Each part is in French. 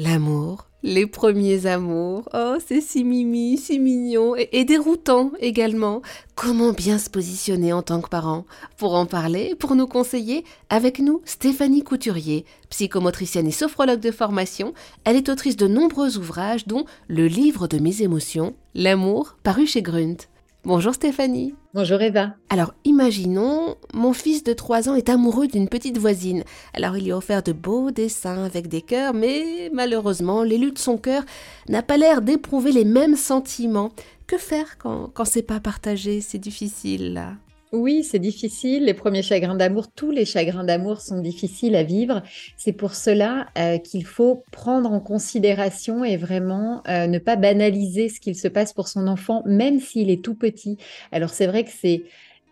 L'amour, les premiers amours. Oh, c'est si mimi, si mignon et, déroutant également. Comment bien se positionner en tant que parent? Pour en parler, pour nous conseiller, avec nous, Stéphanie Couturier, psychomotricienne et sophrologue de formation. Elle est autrice de nombreux ouvrages, dont Le livre de mes émotions, L'amour, paru chez Grunt. Bonjour Stéphanie. Bonjour Eva. Alors imaginons, mon fils de 3 ans est amoureux d'une petite voisine. Alors il lui a offert de beaux dessins avec des cœurs, mais malheureusement l'élu de son cœur n'a pas l'air d'éprouver les mêmes sentiments. Que faire quand, quand c'est pas partagé C'est difficile là? Oui, c'est difficile. Les premiers chagrins d'amour, tous les chagrins d'amour sont difficiles à vivre. C'est pour cela euh, qu'il faut prendre en considération et vraiment euh, ne pas banaliser ce qu'il se passe pour son enfant, même s'il est tout petit. Alors c'est vrai que c'est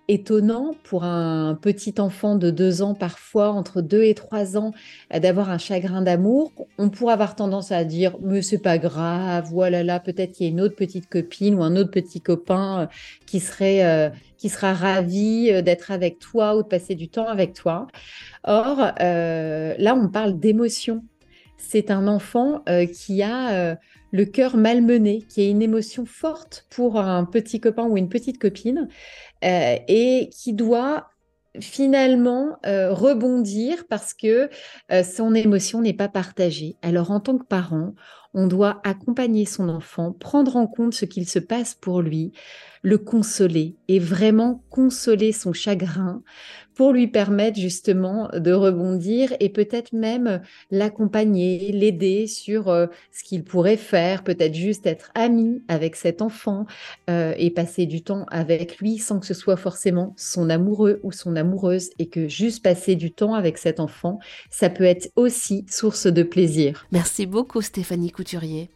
étonnant pour un petit enfant de deux ans, parfois entre deux et trois ans, euh, d'avoir un chagrin d'amour. On pourrait avoir tendance à dire mais c'est pas grave, voilà là, peut-être qu'il y a une autre petite copine ou un autre petit copain euh, qui serait euh, qui sera ravi d'être avec toi ou de passer du temps avec toi. Or là, on parle d'émotion. C'est un enfant qui a le cœur malmené, qui a une émotion forte pour un petit copain ou une petite copine. Euh, et qui doit finalement euh, rebondir parce que euh, son émotion n'est pas partagée. Alors en tant que parent, on doit accompagner son enfant, prendre en compte ce qu'il se passe pour lui, le consoler et vraiment consoler son chagrin pour lui permettre justement de rebondir et peut-être même l'accompagner, l'aider sur euh, ce qu'il pourrait faire, peut-être juste être ami avec cet enfant euh, et passer du temps avec lui sans que ce soit forcément son amoureux ou son amoureuse et que juste passer du temps avec cet enfant, ça peut être aussi source de plaisir. Merci beaucoup Stéphanie Couturier.